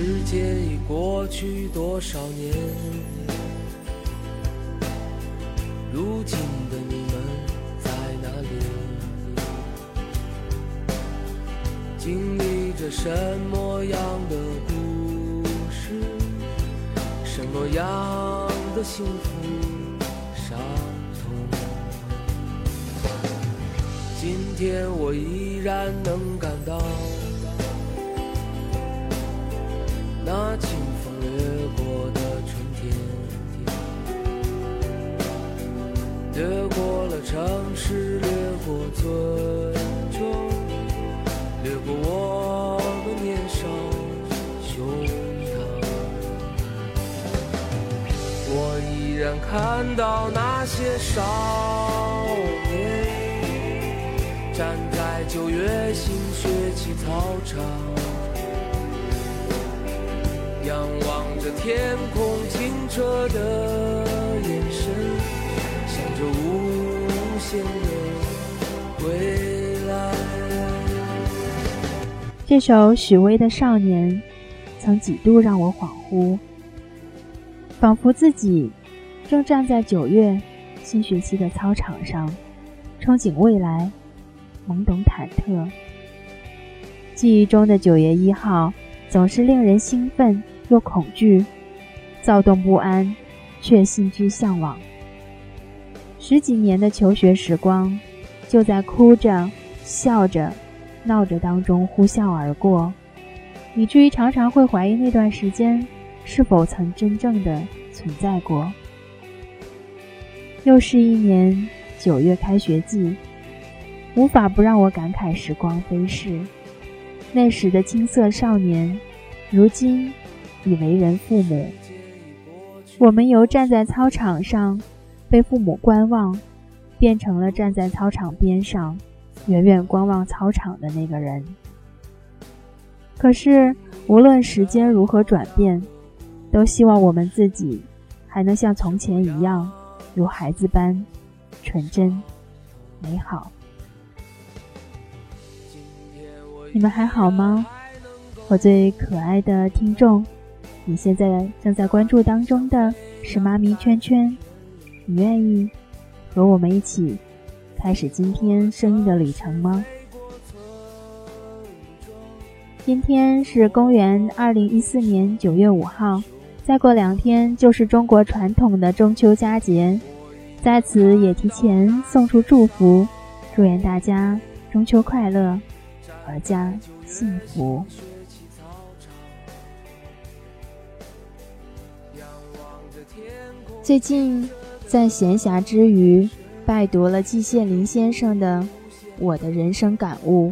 时间已过去多少年？如今的你们在哪里？经历着什么样的故事？什么样的幸福伤痛？今天我依然能感到。过尊重，掠过我们年少胸膛。我依然看到那些少年，站在九月新学期操场。仰望着天空清澈的这首许巍的《少年》曾几度让我恍惚，仿佛自己正站在九月新学期的操场上，憧憬未来，懵懂忐忑。记忆中的九月一号总是令人兴奋。又恐惧，躁动不安，却心之向往。十几年的求学时光，就在哭着、笑着、闹着当中呼啸而过，以至于常常会怀疑那段时间是否曾真正的存在过。又是一年九月开学季，无法不让我感慨时光飞逝。那时的青涩少年，如今。已为人父母，我们由站在操场上被父母观望，变成了站在操场边上远远观望操场的那个人。可是，无论时间如何转变，都希望我们自己还能像从前一样，如孩子般纯真、美好。你们还好吗？我最可爱的听众。你现在正在关注当中的是妈咪圈圈，你愿意和我们一起开始今天声音的旅程吗？今天是公元二零一四年九月五号，再过两天就是中国传统的中秋佳节，在此也提前送出祝福，祝愿大家中秋快乐，阖家幸福。最近在闲暇之余，拜读了季羡林先生的《我的人生感悟》，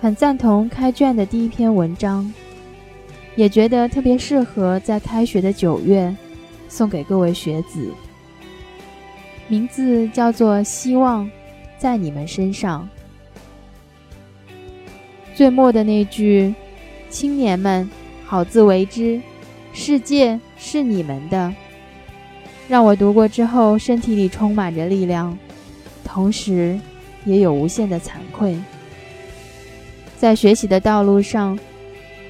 很赞同开卷的第一篇文章，也觉得特别适合在开学的九月送给各位学子。名字叫做《希望在你们身上》，最末的那句“青年们，好自为之，世界是你们的”。让我读过之后，身体里充满着力量，同时也有无限的惭愧。在学习的道路上，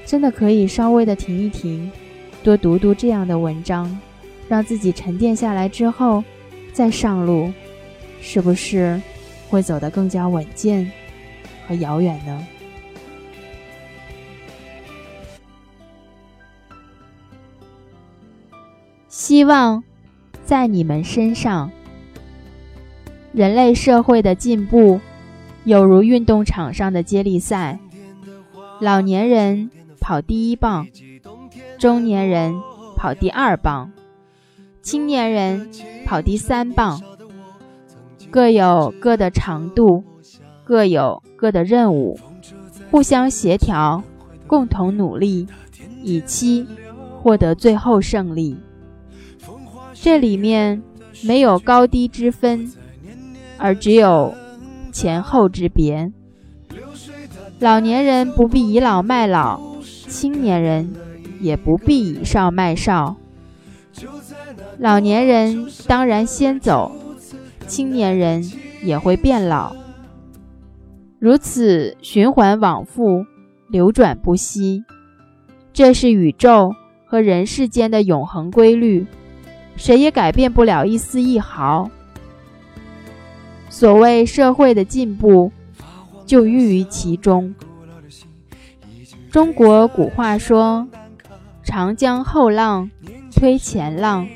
真的可以稍微的停一停，多读读这样的文章，让自己沉淀下来之后再上路，是不是会走得更加稳健和遥远呢？希望。在你们身上，人类社会的进步，有如运动场上的接力赛。老年人跑第一棒，中年人跑第二棒，青年人跑第三棒，各有各的长度，各有各的任务，互相协调，共同努力，以期获得最后胜利。这里面没有高低之分，而只有前后之别。老年人不必倚老卖老，青年人也不必倚少卖少。老年人当然先走，青年人也会变老，如此循环往复，流转不息。这是宇宙和人世间的永恒规律，谁也改变不了一丝一毫。所谓社会的进步，就寓于其中。中国古话说：“长江后浪推前浪，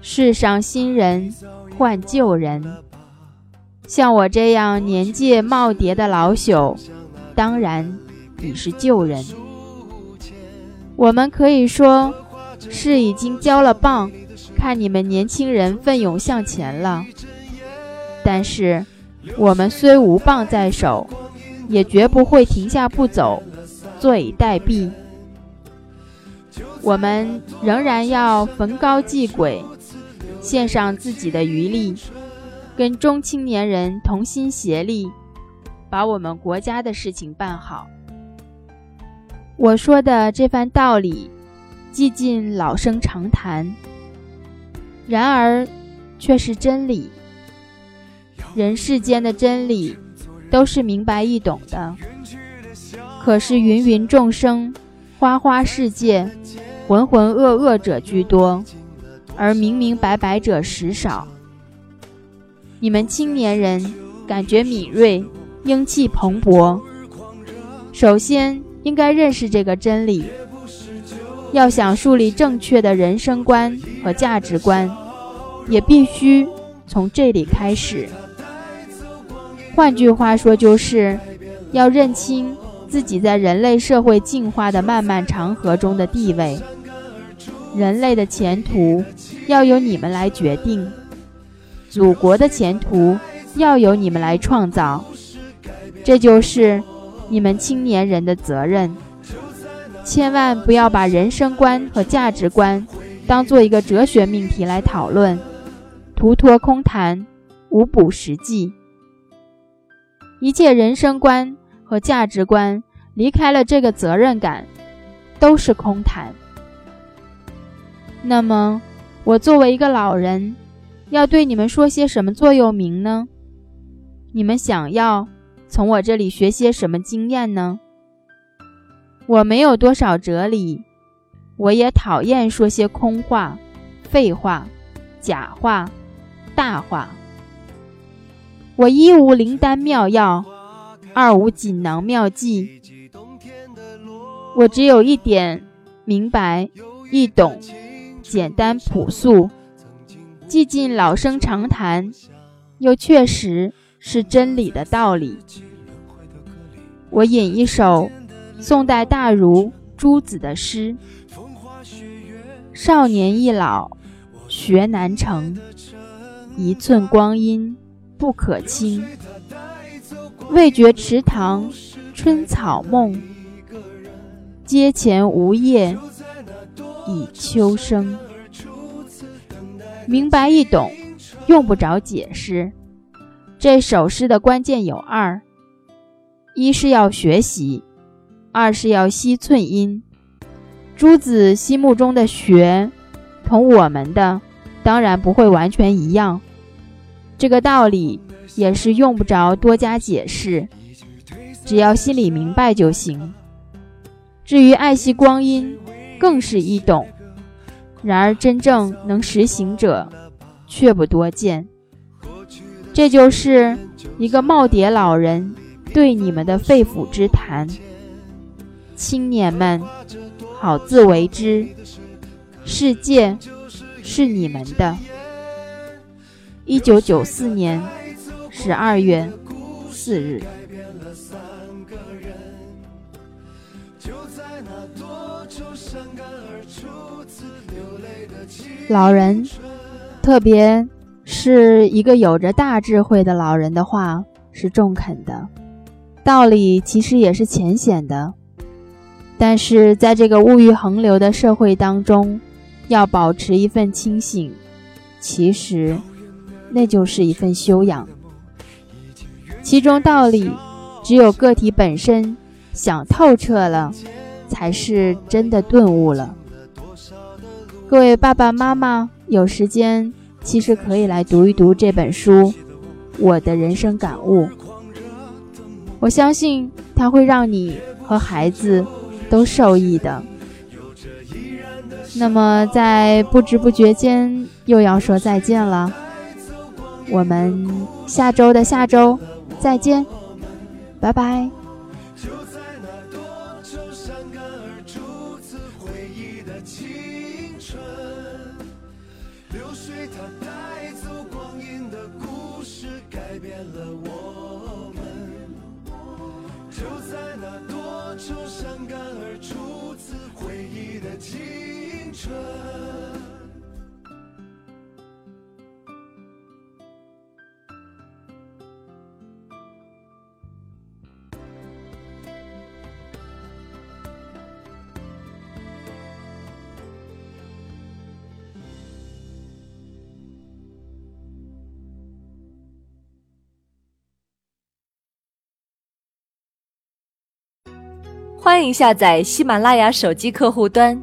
世上新人换旧人。”像我这样年届耄耋的老朽，当然已是旧人。我们可以说是已经交了棒，看你们年轻人奋勇向前了。但是，我们虽无棒在手，也绝不会停下不走。坐以待毙。我们仍然要逢高继轨，献上自己的余力，跟中青年人同心协力，把我们国家的事情办好。我说的这番道理，既尽老生常谈，然而却是真理。人世间的真理，都是明白易懂的。可是芸芸众生，花花世界，浑浑噩噩者居多，而明明白白者实少。你们青年人感觉敏锐，英气蓬勃，首先应该认识这个真理。要想树立正确的人生观和价值观，也必须从这里开始。换句话说，就是要认清。自己在人类社会进化的漫漫长河中的地位，人类的前途要由你们来决定，祖国的前途要由你们来创造，这就是你们青年人的责任。千万不要把人生观和价值观当做一个哲学命题来讨论，徒托空谈，无补实际。一切人生观。和价值观离开了这个责任感，都是空谈。那么，我作为一个老人，要对你们说些什么座右铭呢？你们想要从我这里学些什么经验呢？我没有多少哲理，我也讨厌说些空话、废话、假话、大话。我一无灵丹妙药。二无锦囊妙计，我只有一点明白、易懂、简单朴素，既尽老生常谈，又确实是真理的道理。我引一首宋代大儒朱子的诗：“少年易老学难成，一寸光阴不可轻。”未觉池塘春草梦，阶前梧叶已秋声。明白易懂，用不着解释。这首诗的关键有二：一是要学习，二是要惜寸阴。朱子心目中的学，同我们的当然不会完全一样。这个道理。也是用不着多加解释，只要心里明白就行。至于爱惜光阴，更是易懂，然而真正能实行者却不多见。这就是一个耄耋老人对你们的肺腑之谈。青年们，好自为之，世界是你们的。一九九四年。十二月四日，老人，特别是一个有着大智慧的老人的话是中肯的，道理其实也是浅显的，但是在这个物欲横流的社会当中，要保持一份清醒，其实那就是一份修养。其中道理，只有个体本身想透彻了，才是真的顿悟了。各位爸爸妈妈，有时间其实可以来读一读这本书《我的人生感悟》，我相信它会让你和孩子都。受益的。那么在不知不觉间又要说再见了，我们下周的下周再见，拜拜。欢迎下载喜马拉雅手机客户端，